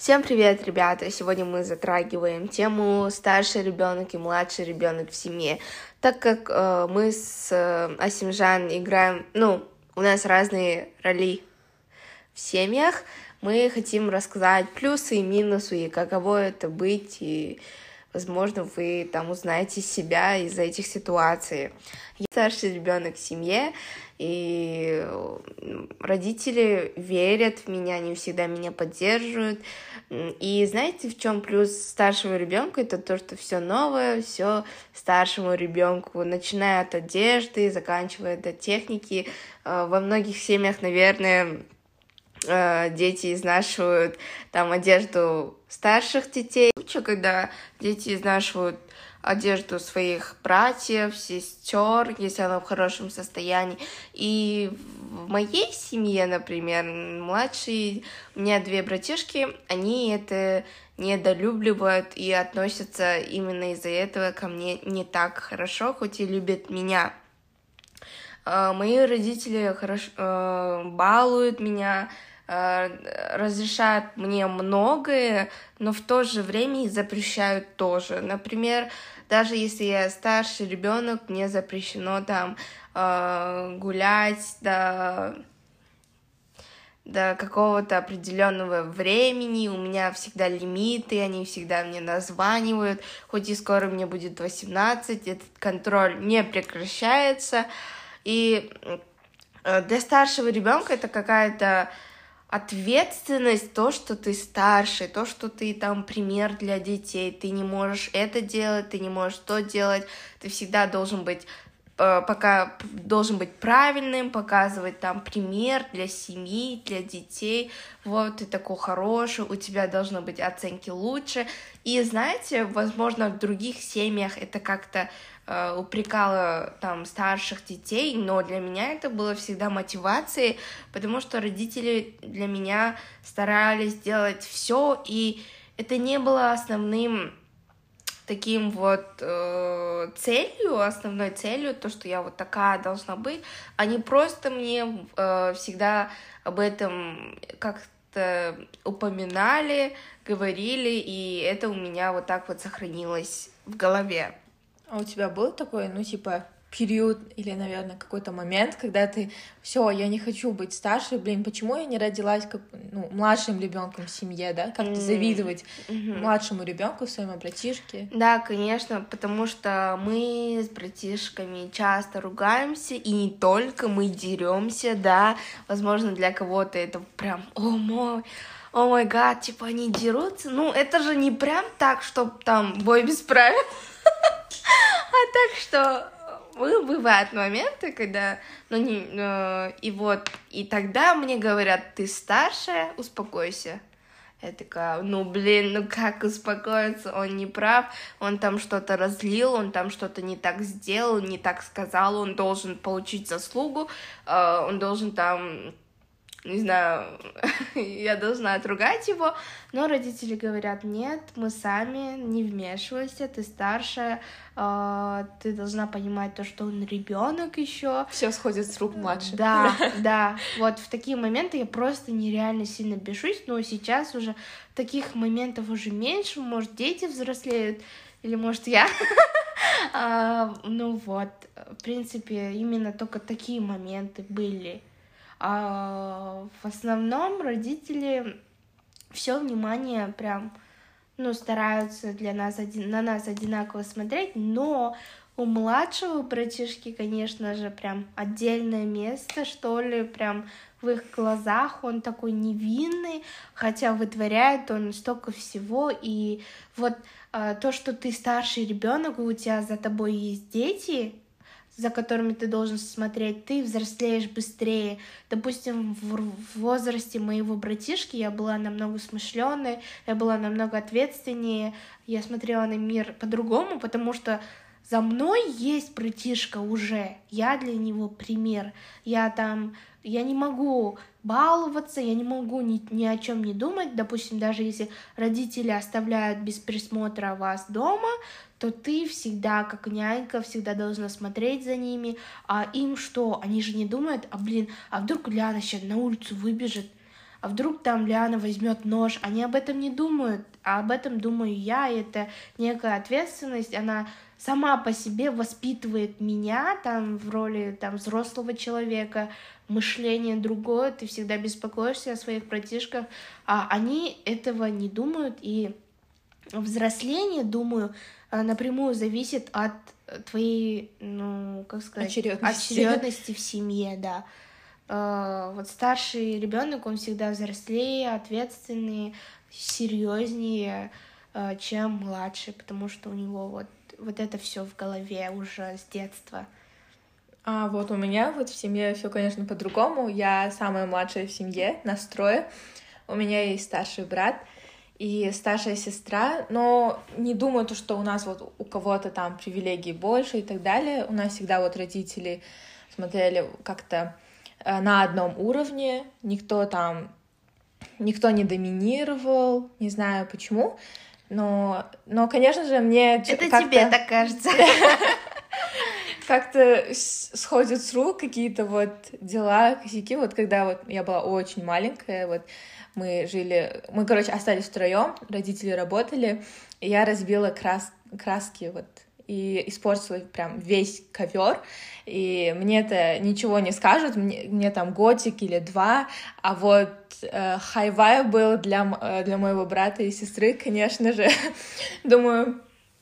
Всем привет, ребята! Сегодня мы затрагиваем тему старший ребенок и младший ребенок в семье. Так как э, мы с э, Асимжан играем, ну, у нас разные роли в семьях, мы хотим рассказать плюсы и минусы, и каково это быть, и возможно, вы там узнаете себя из-за этих ситуаций. Я старший ребенок в семье, и родители верят в меня, они всегда меня поддерживают. И знаете, в чем плюс старшего ребенка? Это то, что все новое, все старшему ребенку, начиная от одежды, заканчивая до техники. Э, во многих семьях, наверное, э, дети изнашивают там одежду старших детей. Лучше, когда дети изнашивают одежду своих братьев, сестер, если она в хорошем состоянии. И в моей семье, например, младшие, у меня две братишки, они это недолюбливают и относятся именно из-за этого ко мне не так хорошо, хоть и любят меня. А, мои родители хорошо э, балуют меня, разрешают мне многое, но в то же время и запрещают тоже. Например, даже если я старший ребенок, мне запрещено там э, гулять до до какого-то определенного времени, у меня всегда лимиты, они всегда мне названивают, хоть и скоро мне будет 18, этот контроль не прекращается, и э, для старшего ребенка это какая-то ответственность, то, что ты старший, то, что ты там пример для детей, ты не можешь это делать, ты не можешь то делать, ты всегда должен быть э, пока должен быть правильным, показывать там пример для семьи, для детей. Вот ты такой хороший, у тебя должны быть оценки лучше. И знаете, возможно, в других семьях это как-то Э, упрекала там старших детей, но для меня это было всегда мотивацией, потому что родители для меня старались сделать все, и это не было основным таким вот э, целью, основной целью, то, что я вот такая должна быть, они просто мне э, всегда об этом как-то упоминали, говорили, и это у меня вот так вот сохранилось в голове. А у тебя был такой, ну, типа, период или, наверное, какой-то момент, когда ты все, я не хочу быть старше, блин, почему я не родилась как ну, младшим ребенком в семье, да? Как-то mm-hmm. завидовать mm-hmm. младшему ребенку, своему братишке. Да, конечно, потому что мы с братишками часто ругаемся, и не только мы деремся, да. Возможно, для кого-то это прям, о мой, о мой гад, типа они дерутся. Ну, это же не прям так, чтобы там бой без правил. А так что бывают моменты, когда, ну, не, э, и вот, и тогда мне говорят, ты старшая, успокойся. Я такая, ну, блин, ну как успокоиться, он не прав, он там что-то разлил, он там что-то не так сделал, не так сказал, он должен получить заслугу, э, он должен там не знаю, я должна отругать его, но родители говорят, нет, мы сами, не вмешивайся, ты старшая, э, ты должна понимать то, что он ребенок еще. Все сходит с рук младше. Да, да, вот в такие моменты я просто нереально сильно бешусь, но сейчас уже таких моментов уже меньше, может, дети взрослеют, или может я. а, ну вот, в принципе, именно только такие моменты были. А в основном родители все внимание прям ну, стараются для нас один, на нас одинаково смотреть, но у младшего братишки, конечно же, прям отдельное место, что ли, прям в их глазах он такой невинный, хотя вытворяет он столько всего, и вот э, то, что ты старший ребенок, у тебя за тобой есть дети, за которыми ты должен смотреть, ты взрослеешь быстрее. Допустим, в возрасте моего братишки я была намного смышленной, я была намного ответственнее, я смотрела на мир по-другому, потому что за мной есть братишка уже, я для него пример, я там, я не могу баловаться, я не могу ни, ни о чем не думать, допустим, даже если родители оставляют без присмотра вас дома, то ты всегда, как нянька, всегда должна смотреть за ними, а им что? Они же не думают, а блин, а вдруг Ляна сейчас на улицу выбежит, а вдруг там Лиана возьмет нож, они об этом не думают, а об этом думаю я, и это некая ответственность, она сама по себе воспитывает меня там в роли там взрослого человека, мышление другое, ты всегда беспокоишься о своих братишках, а они этого не думают, и взросление, думаю, э, напрямую зависит от твоей, ну, как сказать, очередности, очередности в семье, да. Э, вот старший ребенок, он всегда взрослее, ответственный, серьезнее, э, чем младший, потому что у него вот вот это все в голове уже с детства. А вот у меня вот в семье все, конечно, по-другому. Я самая младшая в семье, настрое. У меня есть старший брат и старшая сестра, но не думаю, то, что у нас вот у кого-то там привилегий больше и так далее. У нас всегда вот родители смотрели как-то на одном уровне, никто там, никто не доминировал, не знаю почему, но, но конечно же, мне... Это тебе так кажется. как-то сходят с рук какие-то вот дела, косяки. Вот когда вот я была очень маленькая, вот мы жили, мы, короче, остались втроем, родители работали, и я разбила крас, краски вот и испортила прям весь ковер. И мне это ничего не скажут, мне, мне там годик или два, а вот э, хайвай был для, э, для моего брата и сестры, конечно же. Думаю,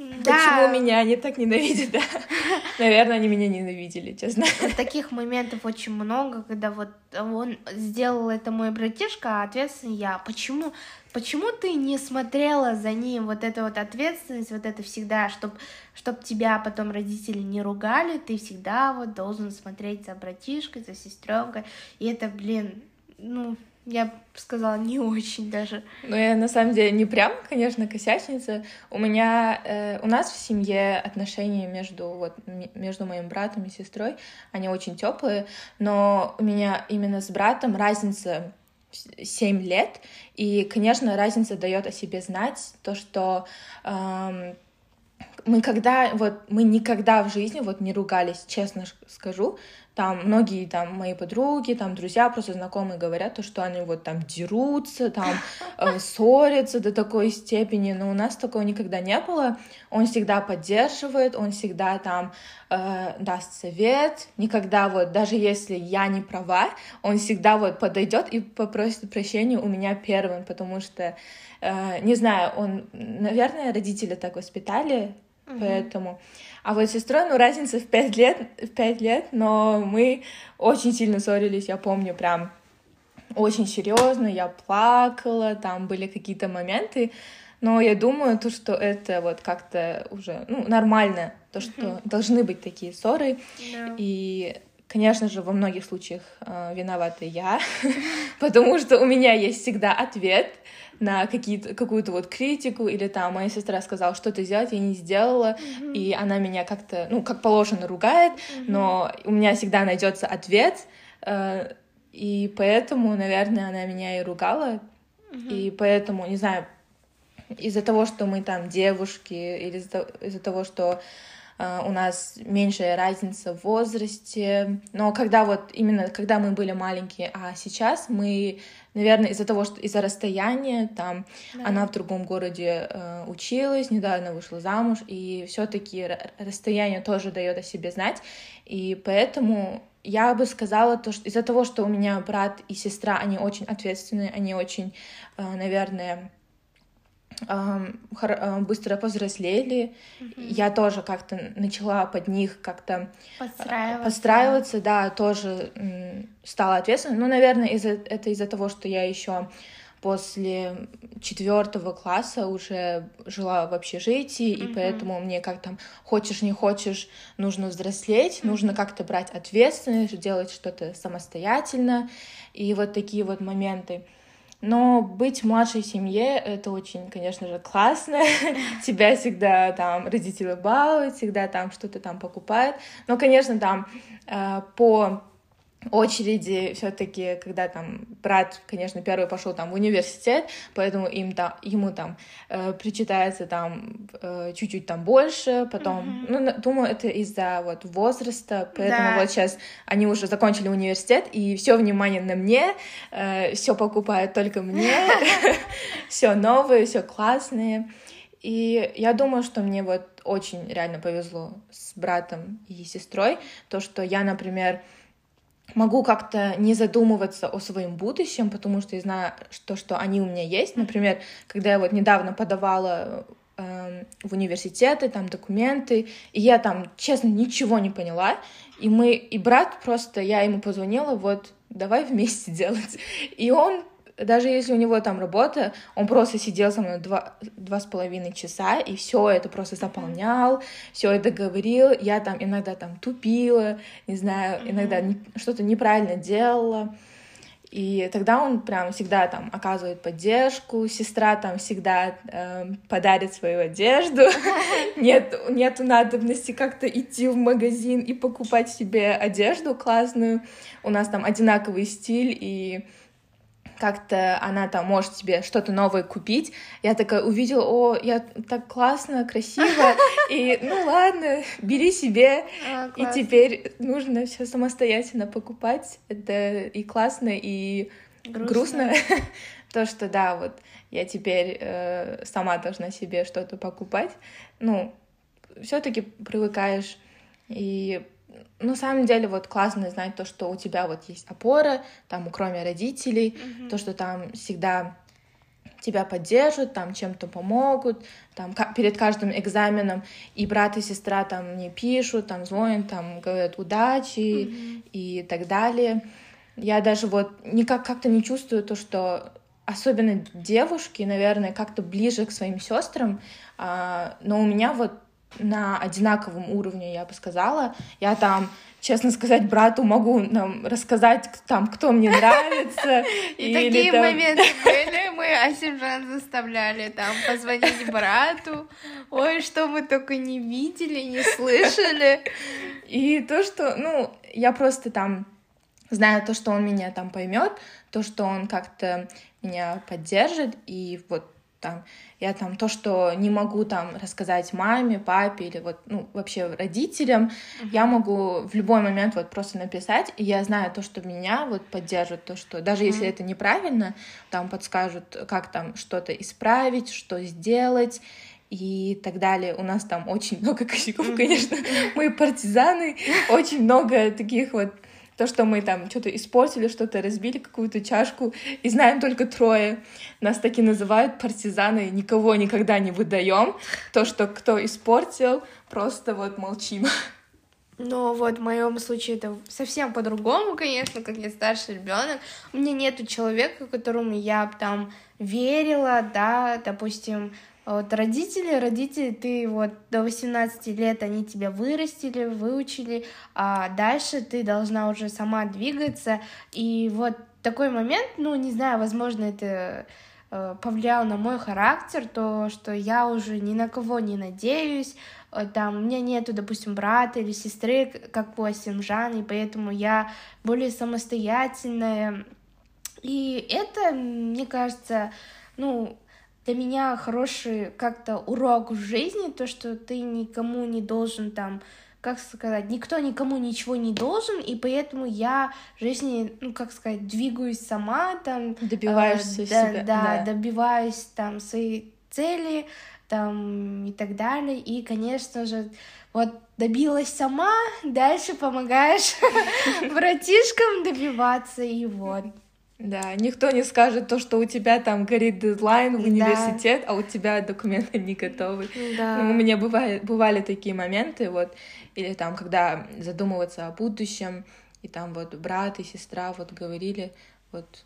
да. Почему меня они так ненавидят, да? Наверное, они меня ненавидели, честно. Таких моментов очень много, когда вот он сделал это мой братишка, а ответственный я. Почему, почему ты не смотрела за ним вот эта вот ответственность, вот это всегда, чтобы чтоб тебя потом родители не ругали, ты всегда вот должен смотреть за братишкой, за сестренкой. И это, блин, ну, я бы сказала, не очень даже. Ну, я на самом деле не прям, конечно, косячница. У меня, э, у нас в семье отношения между, вот, между моим братом и сестрой, они очень теплые, но у меня именно с братом разница 7 лет, и, конечно, разница дает о себе знать, то, что эм, мы когда, вот, мы никогда в жизни вот не ругались, честно скажу, там многие там мои подруги, там друзья, просто знакомые говорят, то, что они вот там дерутся, там э, ссорятся до такой степени, но у нас такого никогда не было. Он всегда поддерживает, он всегда там э, даст совет, никогда вот, даже если я не права, он всегда вот подойдет и попросит прощения у меня первым, потому что, э, не знаю, он, наверное, родители так воспитали, mm-hmm. поэтому... А вот с сестрой, ну, разница в пять лет, в пять лет, но мы очень сильно ссорились, я помню, прям очень серьезно, я плакала, там были какие-то моменты, но я думаю, то, что это вот как-то уже, ну, нормально, то, что mm-hmm. должны быть такие ссоры, yeah. и Конечно же, во многих случаях э, виновата я, потому что у меня есть всегда ответ на какую-то вот критику, или там моя сестра сказала что-то сделать, я не сделала, mm-hmm. и она меня как-то, ну, как положено ругает, mm-hmm. но у меня всегда найдется ответ, э, и поэтому, наверное, она меня и ругала, mm-hmm. и поэтому, не знаю, из-за того, что мы там девушки, или из-за, из-за того, что у нас меньшая разница в возрасте, но когда вот именно когда мы были маленькие, а сейчас мы, наверное, из-за того, что из-за расстояния, там да. она в другом городе э, училась, недавно вышла замуж, и все-таки расстояние тоже дает о себе знать, и поэтому я бы сказала то, что из-за того, что у меня брат и сестра, они очень ответственные, они очень, э, наверное, быстро повзрослели. Mm-hmm. Я тоже как-то начала под них как-то а, подстраиваться, подстраиваться да, тоже стала ответственной. Ну, наверное, из-за, это из-за того, что я еще после четвертого класса уже жила в общежитии, mm-hmm. и поэтому мне как там хочешь не хочешь нужно взрослеть, mm-hmm. нужно как-то брать ответственность, делать что-то самостоятельно, и вот такие вот моменты. Но быть в младшей семье — это очень, конечно же, классно. Тебя всегда там родители балуют, всегда там что-то там покупают. Но, конечно, там э, по очереди все-таки, когда там брат, конечно, первый пошел там в университет, поэтому им там, ему там э, причитается там э, чуть-чуть там больше, потом, mm-hmm. ну, думаю, это из-за вот возраста, поэтому да. вот сейчас они уже закончили университет, и все внимание на мне, э, все покупают только мне, все новое, все классное. И я думаю, что мне вот очень реально повезло с братом и сестрой, то, что я, например, могу как-то не задумываться о своем будущем, потому что я знаю, что, что они у меня есть. Например, когда я вот недавно подавала э, в университеты, там документы, и я там, честно, ничего не поняла, и мы, и брат просто, я ему позвонила, вот, давай вместе делать. И он даже если у него там работа, он просто сидел со мной два, два с половиной часа и все это просто заполнял, все это говорил. Я там иногда там тупила, не знаю, иногда не, что-то неправильно делала. И тогда он прям всегда там оказывает поддержку, сестра там всегда э, подарит свою одежду, нет нету надобности как-то идти в магазин и покупать себе одежду классную, у нас там одинаковый стиль и как-то она там может себе что-то новое купить. Я такая увидела, о, я так классно, красиво, и ну ладно, бери себе. А, и теперь нужно все самостоятельно покупать. Это и классно, и грустно. грустно. То, что да, вот я теперь э, сама должна себе что-то покупать. Ну, все-таки привыкаешь и на самом деле вот классно знать то, что у тебя вот есть опора, там, кроме родителей, mm-hmm. то, что там всегда тебя поддержат, там чем-то помогут, там перед каждым экзаменом и брат и сестра там мне пишут, там звонят, там говорят удачи mm-hmm. и так далее. Я даже вот никак как-то не чувствую то, что особенно девушки, наверное, как-то ближе к своим сестрам, а, но у меня вот на одинаковом уровне, я бы сказала. Я там, честно сказать, брату могу нам рассказать, там, кто мне нравится. И такие моменты были, мы Асимжан заставляли там позвонить брату. Ой, что мы только не видели, не слышали. И то, что, ну, я просто там знаю то, что он меня там поймет, то, что он как-то меня поддержит, и вот там, я там то, что не могу там рассказать маме, папе или вот, ну, вообще родителям, uh-huh. я могу в любой момент вот просто написать, и я знаю то, что меня вот поддержит, то, что даже uh-huh. если это неправильно, там подскажут, как там что-то исправить, что сделать, и так далее. У нас там очень много косяков, конечно. Мы партизаны, очень много таких вот то, что мы там что-то испортили, что-то разбили, какую-то чашку, и знаем только трое. Нас таки называют партизаны, никого никогда не выдаем. То, что кто испортил, просто вот молчим. Но вот в моем случае это совсем по-другому, конечно, как я старший ребенок. У меня нету человека, которому я там верила, да, допустим, вот родители, родители, ты вот до 18 лет, они тебя вырастили, выучили, а дальше ты должна уже сама двигаться. И вот такой момент, ну, не знаю, возможно, это э, повлиял на мой характер, то, что я уже ни на кого не надеюсь, э, там, у меня нету, допустим, брата или сестры, как у Асимжан, и поэтому я более самостоятельная. И это, мне кажется, ну, для меня хороший как-то урок в жизни, то, что ты никому не должен там, как сказать, никто никому ничего не должен, и поэтому я в жизни, ну, как сказать, двигаюсь сама, там... Добиваешься э, себя. Да, да, добиваюсь там своей цели, там, и так далее, и, конечно же, вот добилась сама, дальше помогаешь братишкам добиваться, и вот. Да, никто не скажет то, что у тебя там горит дедлайн в университет, да. а у тебя документы не готовы. Да. Ну, у меня бывали, бывали такие моменты, вот, или там, когда задумываться о будущем, и там вот брат и сестра вот говорили, вот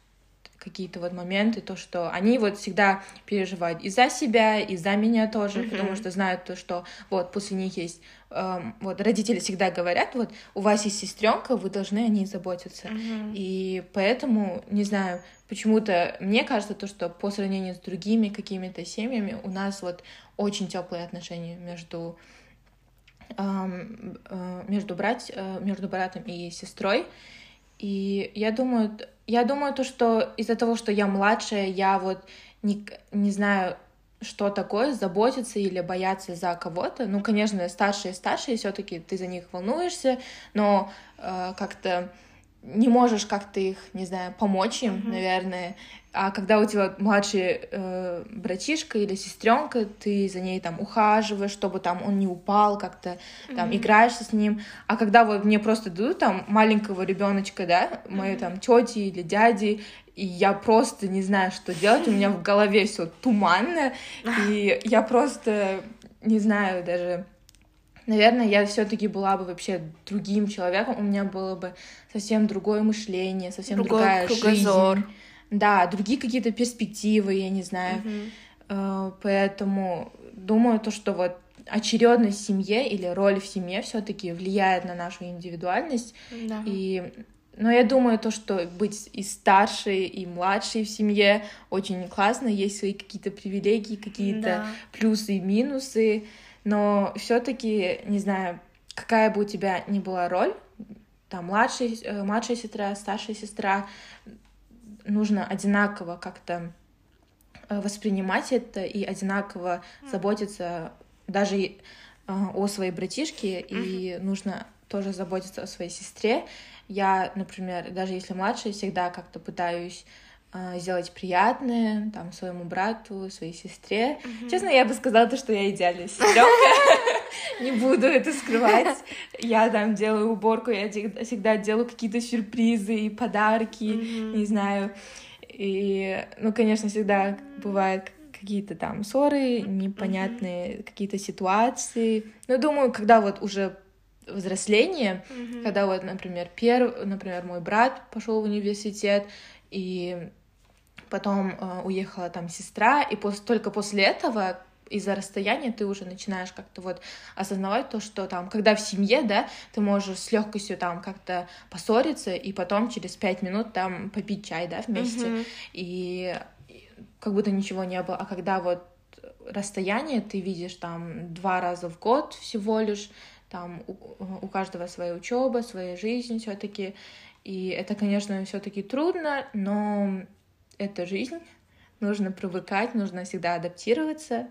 какие-то вот моменты, то, что они вот всегда переживают и за себя, и за меня тоже, mm-hmm. потому что знают то, что вот после них есть, эм, вот родители всегда говорят, вот у вас есть сестренка, вы должны о ней заботиться. Mm-hmm. И поэтому, не знаю, почему-то мне кажется то, что по сравнению с другими какими-то семьями у нас вот очень теплые отношения между эм, э, между брать, э, между братом и сестрой. И я думаю, я думаю то, что из-за того, что я младшая, я вот не, не знаю, что такое заботиться или бояться за кого-то. Ну, конечно, старшие старшие, все-таки ты за них волнуешься, но э, как-то не можешь как-то их, не знаю, помочь им, mm-hmm. наверное. А когда у тебя младший э, братишка или сестренка, ты за ней там ухаживаешь, чтобы там он не упал, как-то там mm-hmm. играешься с ним. А когда вот мне просто дадут там маленького ребеночка, да, mm-hmm. моей там тети или дяди, и я просто не знаю, что делать, у меня в голове все туманно, и я просто не знаю даже наверное, я все-таки была бы вообще другим человеком, у меня было бы совсем другое мышление, совсем Другой другая кругозор. жизнь. Да, другие какие-то перспективы, я не знаю. Угу. Поэтому думаю, то, что вот очередность в семье или роль в семье все-таки влияет на нашу индивидуальность. Да. И но я думаю, то, что быть и старшей, и младшей в семье очень классно, есть свои какие-то привилегии, какие-то да. плюсы и минусы но все-таки, не знаю, какая бы у тебя ни была роль, там младшая, э, младшая сестра, старшая сестра, нужно одинаково как-то э, воспринимать это и одинаково заботиться даже э, о своей братишке, и нужно тоже заботиться о своей сестре. Я, например, даже если младшая, всегда как-то пытаюсь сделать приятное там своему брату, своей сестре. Mm-hmm. Честно, я бы сказала то, что я идеальная сестренка. Не буду это скрывать. Я там делаю уборку, я всегда делаю какие-то сюрпризы и подарки, не знаю. И, ну, конечно, всегда бывают какие-то там ссоры, непонятные какие-то ситуации. Но думаю, когда вот уже взросление, когда вот, например, перв, например, мой брат пошел в университет, и потом э, уехала там сестра, и пос только после этого из-за расстояния ты уже начинаешь как-то вот осознавать то, что там, когда в семье, да, ты можешь с легкостью там как-то поссориться и потом через пять минут там попить чай, да, вместе, mm-hmm. и, и как будто ничего не было. А когда вот расстояние ты видишь там два раза в год всего лишь, там у, у каждого своя учеба, своя жизнь все-таки, и это, конечно, все-таки трудно, но это жизнь, нужно привыкать, нужно всегда адаптироваться.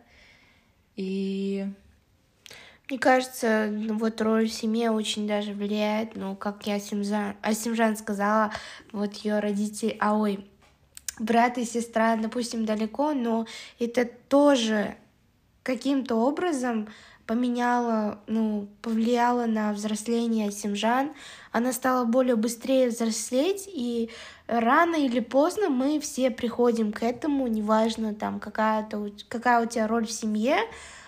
И мне кажется, ну, вот роль в семье очень даже влияет, ну, как я Асимжан, Асимжан сказала, вот ее родители, а ой, брат и сестра, допустим, далеко, но это тоже каким-то образом поменяла, ну, повлияла на взросление Симжан. Она стала более быстрее взрослеть, и рано или поздно мы все приходим к этому, неважно там какая-то какая у тебя роль в семье,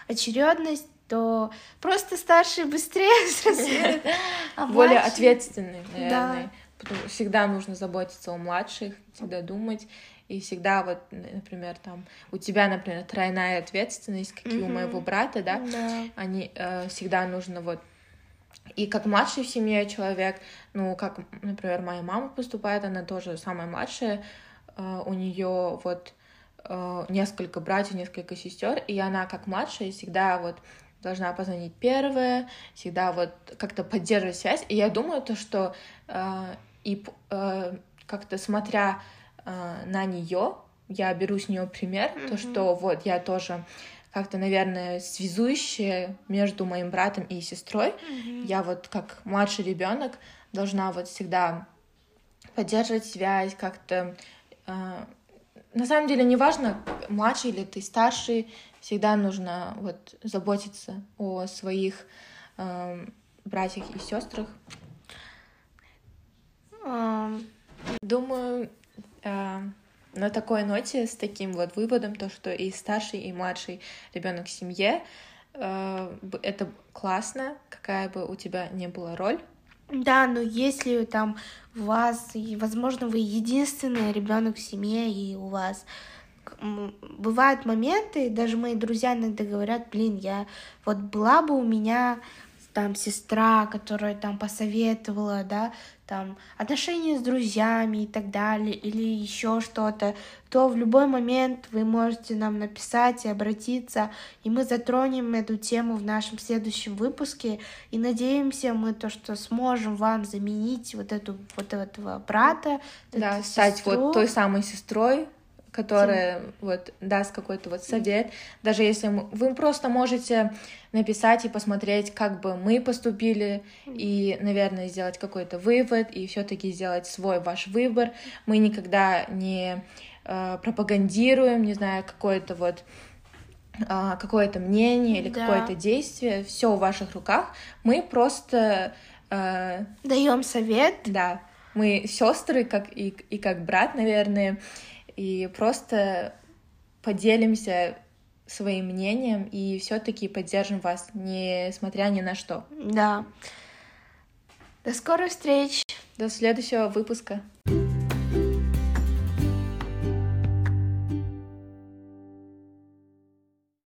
очередность, то просто старший быстрее взрослеют, а более ответственный, наверное. Всегда нужно заботиться о младших, всегда думать. И всегда вот, например, там у тебя, например, тройная ответственность, как и у моего брата, да, да. они э, всегда нужно вот и как младший в семье человек, ну, как, например, моя мама поступает, она тоже самая младшая, э, у нее вот э, несколько братьев, несколько сестер, и она как младшая всегда вот должна позвонить первая, всегда вот как-то поддерживать связь. И я думаю то, что э, и э, как-то смотря э, на нее, я беру с нее пример, mm-hmm. то, что вот я тоже как-то, наверное, связующая между моим братом и сестрой. Mm-hmm. Я вот как младший ребенок должна вот всегда поддерживать связь, как-то э, на самом деле неважно, младший или ты старший, всегда нужно вот заботиться о своих э, братьях и сестрах. Думаю, э, на такой ноте, с таким вот выводом, то, что и старший, и младший ребенок в семье, э, это классно, какая бы у тебя не была роль. Да, но если там у вас, возможно, вы единственный ребенок в семье, и у вас бывают моменты, даже мои друзья иногда говорят, блин, я вот была бы у меня там сестра, которая там посоветовала, да, там отношения с друзьями и так далее, или еще что-то, то в любой момент вы можете нам написать и обратиться, и мы затронем эту тему в нашем следующем выпуске, и надеемся мы то, что сможем вам заменить вот эту вот этого брата, да, стать сестру. вот той самой сестрой, которая Тем... вот даст какой-то вот совет. Даже если мы... вы просто можете написать и посмотреть, как бы мы поступили, и, наверное, сделать какой-то вывод, и все-таки сделать свой ваш выбор. Мы никогда не э, пропагандируем, не знаю, какое-то вот э, какое-то мнение или да. какое-то действие. Все в ваших руках. Мы просто э, даем совет. Да. Мы сестры, как и, и как брат, наверное и просто поделимся своим мнением и все-таки поддержим вас, несмотря ни на что. Да. До скорых встреч. До следующего выпуска.